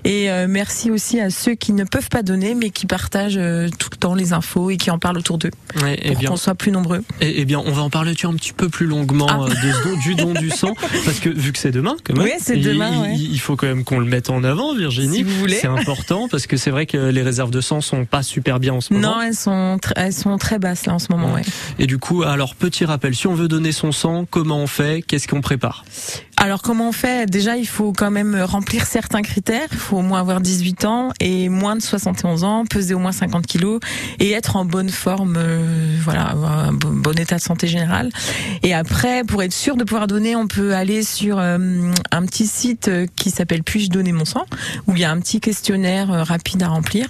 et euh, merci aussi à ceux qui ne peuvent pas donner mais qui partagent euh, tout le temps les infos et qui en parlent autour d'eux Ouais, eh pour qu'on soit plus nombreux. eh, eh bien, on va en parler tu, un petit peu plus longuement Ah. euh, de ce don, du don du sang, parce que vu que c'est demain, quand même, Oui, c'est il- demain, il, ouais. il faut quand même qu'on le mette en avant, Virginie. Si vous voulez. C'est important parce que c'est vrai que les réserves de sang sont pas super bien en ce moment. Non, elles sont, elles sont très basses là en ce moment. Ouais. Et du coup, alors petit rappel, si on veut donner son sang, comment on fait Qu'est-ce qu'on prépare? Alors comment on fait? Déjà, il faut quand même remplir certains critères. Il faut au moins avoir 18 ans et moins de 71 ans, peser au moins 50 kilos et être en bonne forme, euh, voilà, avoir bon, état de santé général. Et après, pour être sûr de pouvoir donner, on peut aller sur euh, un petit site euh, qui s'appelle Puis-je donner mon sang? Où il y a un petit questionnaire rapide à remplir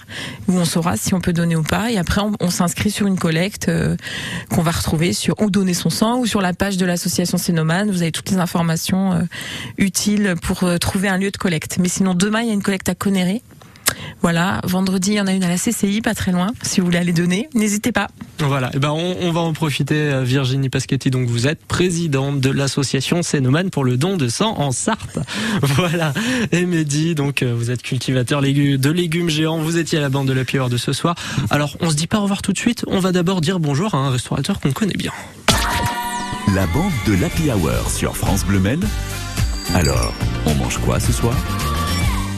où on saura si on peut donner ou pas. Et après, on, on s'inscrit sur une collecte qu'on va retrouver sur où donner son sang ou sur la page de l'association Cénomane. Vous avez toutes les informations euh, utiles pour euh, trouver un lieu de collecte. Mais sinon, demain, il y a une collecte à Connery. Voilà, vendredi, il y en a une à la CCI, pas très loin. Si vous voulez aller donner, n'hésitez pas. Voilà, eh ben on, va en profiter. euh, Virginie Paschetti, donc vous êtes présidente de l'association Cénomane pour le don de sang en Sarthe. Voilà. Et Mehdi, donc vous êtes cultivateur de légumes géants. Vous étiez à la bande de la pieuvre de ce soir. Alors on se dit pas au revoir tout de suite. On va d'abord dire bonjour à un restaurateur qu'on connaît bien. La bande de l'Happy Hour sur France Bleu Maine. Alors, on mange quoi ce soir?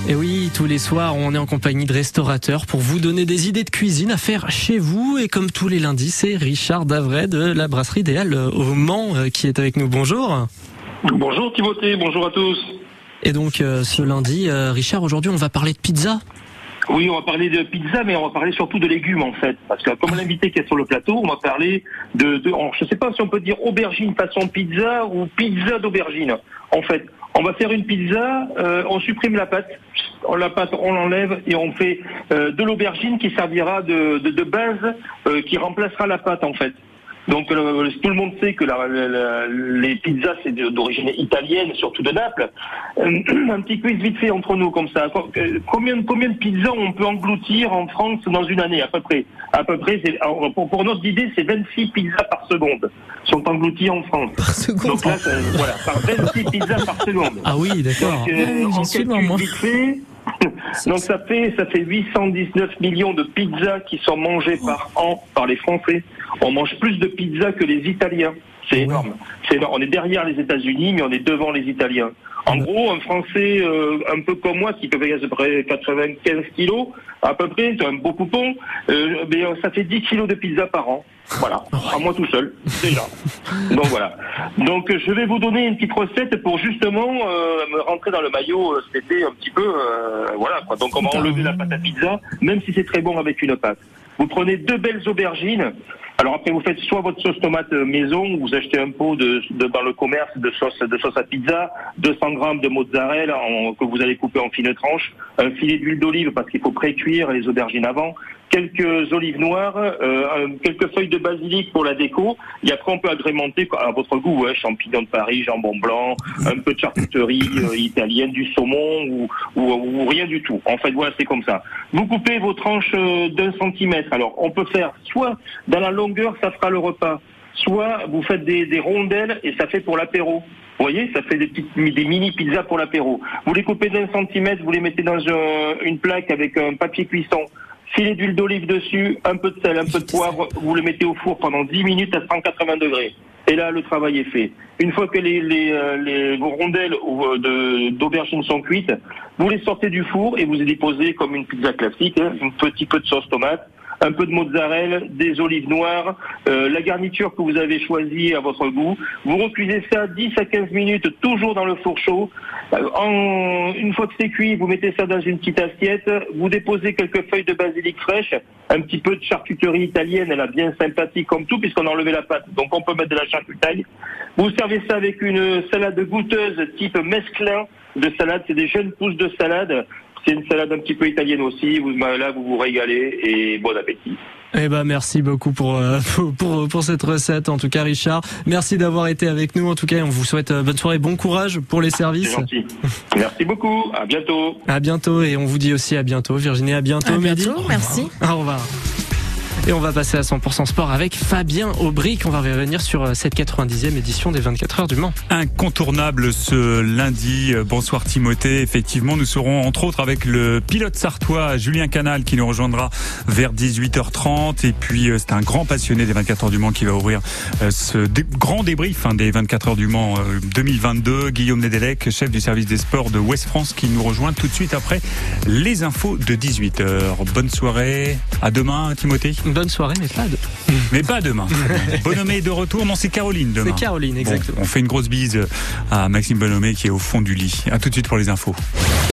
Et oui, tous les soirs, on est en compagnie de restaurateurs pour vous donner des idées de cuisine à faire chez vous. Et comme tous les lundis, c'est Richard Davray de la brasserie des Halles au Mans euh, qui est avec nous. Bonjour. Bonjour Timothée, bonjour à tous. Et donc euh, ce lundi, euh, Richard, aujourd'hui, on va parler de pizza. Oui, on va parler de pizza, mais on va parler surtout de légumes en fait. Parce que comme l'invité qui est sur le plateau, on va parler de, je ne sais pas si on peut dire aubergine façon pizza ou pizza d'aubergine. En fait, on va faire une pizza, euh, on supprime la pâte, on la pâte, on l'enlève et on fait euh, de l'aubergine qui servira de base, euh, qui remplacera la pâte en fait. Donc euh, tout le monde sait que la- la- la- les pizzas c'est d'origine italienne, surtout de Naples. Euh, un petit quiz vite fait entre nous comme ça. Euh, Combien, combien de pizzas on peut engloutir en France dans une année à peu près? À peu près, pour, pour notre idée, c'est 26 pizzas par seconde sont englouties en France. Par seconde. Donc là, voilà, par 26 pizzas par seconde. Ah oui, d'accord. Donc, euh, en calcul moi. vite fait, donc ça fait ça fait 819 millions de pizzas qui sont mangées par an par les Français. On mange plus de pizzas que les Italiens. C'est énorme. C'est énorme. On est derrière les États-Unis, mais on est devant les Italiens. En gros, un Français euh, un peu comme moi, qui peut peser à peu près 95 kilos, à peu près, c'est un beau coupon, euh, mais, euh, ça fait 10 kilos de pizza par an. Voilà, à moi tout seul, déjà. Donc voilà. Donc je vais vous donner une petite recette pour justement euh, me rentrer dans le maillot cet été un petit peu. voilà. Quoi. Donc on va enlever la pâte à pizza, même si c'est très bon avec une pâte. Vous prenez deux belles aubergines. Alors après vous faites soit votre sauce tomate euh, maison, ou vous achetez un pot de, dans le commerce de sauce de sauce à pizza, 200 grammes de mozzarella que vous allez couper en fines tranches, un filet d'huile d'olive parce qu'il faut pré-cuire les aubergines avant, quelques olives noires, euh, quelques feuilles de basilic pour la déco, et après on peut agrémenter à votre goût, ouais, champignons de Paris, jambon blanc, un peu de charcuterie euh, italienne, du saumon ou, rien du tout. En fait, voilà, c'est comme ça. Vous coupez vos tranches d'un centimètre. Alors, on peut faire soit dans la ça fera le repas, soit vous faites des, rondelles et ça fait pour l'apéro. Vous voyez, ça fait des, petites, mini pizzas pour l'apéro. Vous les coupez d'un centimètre, vous les mettez dans un- une plaque avec un papier cuisson, filet d'huile d'olive dessus, un peu de sel, un peu de poivre, vous le mettez au four pendant 10 minutes à 180 degrés. Et là, le travail est fait. Une fois que les, les, euh, les- vos rondelles euh, d'aubergines sont cuites, vous les sortez du four et vous les posez comme une pizza classique, hein, un petit peu de sauce tomate, un peu de mozzarella, des olives noires, euh, la garniture que vous avez choisie à votre goût. Vous recuisez ça 10 à 15 minutes, toujours dans le four chaud. Euh, en- une fois que c'est cuit, vous mettez ça dans une petite assiette, vous déposez quelques feuilles de basilic fraîche, un petit peu de charcuterie italienne, elle a bien sympathique comme tout, puisqu'on a enlevé la pâte, donc on peut mettre de la charcuterie. Vous servez ça avec une salade goûteuse type mesclin de salade, c'est des jeunes pousses de salade. C'est une salade un petit peu italienne aussi. Vous, bah, là, vous vous régalez et bon appétit. Eh ben merci beaucoup pour, euh, pour, pour pour cette recette en tout cas Richard. Merci d'avoir été avec nous en tout cas on vous souhaite euh, bonne soirée, bon courage pour les services. gentil. Merci beaucoup. À bientôt. À bientôt et on vous dit aussi à bientôt Virginie, à bientôt À Mehdi. bientôt, merci. Au revoir. Et on va passer à 100% sport avec Fabien Aubric. On va revenir sur euh, cette 90e édition des 24 heures du Mans. Incontournable ce lundi. Euh, Bonsoir Timothée. Effectivement, nous serons entre autres avec le pilote sartois Julien Canal qui nous rejoindra vers 18h30. Et puis euh, c'est un grand passionné des 24 heures du Mans qui va ouvrir ce grand débrief hein, des 24 heures du Mans euh, 2022. Guillaume Nedelec, chef du service des sports de Ouest France, qui nous rejoint tout de suite après les infos de 18h. Bonne soirée. À demain, Timothée. Bonne soirée, mais pas de. Mais pas demain. Bonhomé de retour. Non, c'est Caroline demain. C'est Caroline, Bon, exactement. on fait une grosse bise à Maxime Bonhomé qui est au fond du lit. À tout de suite pour les infos.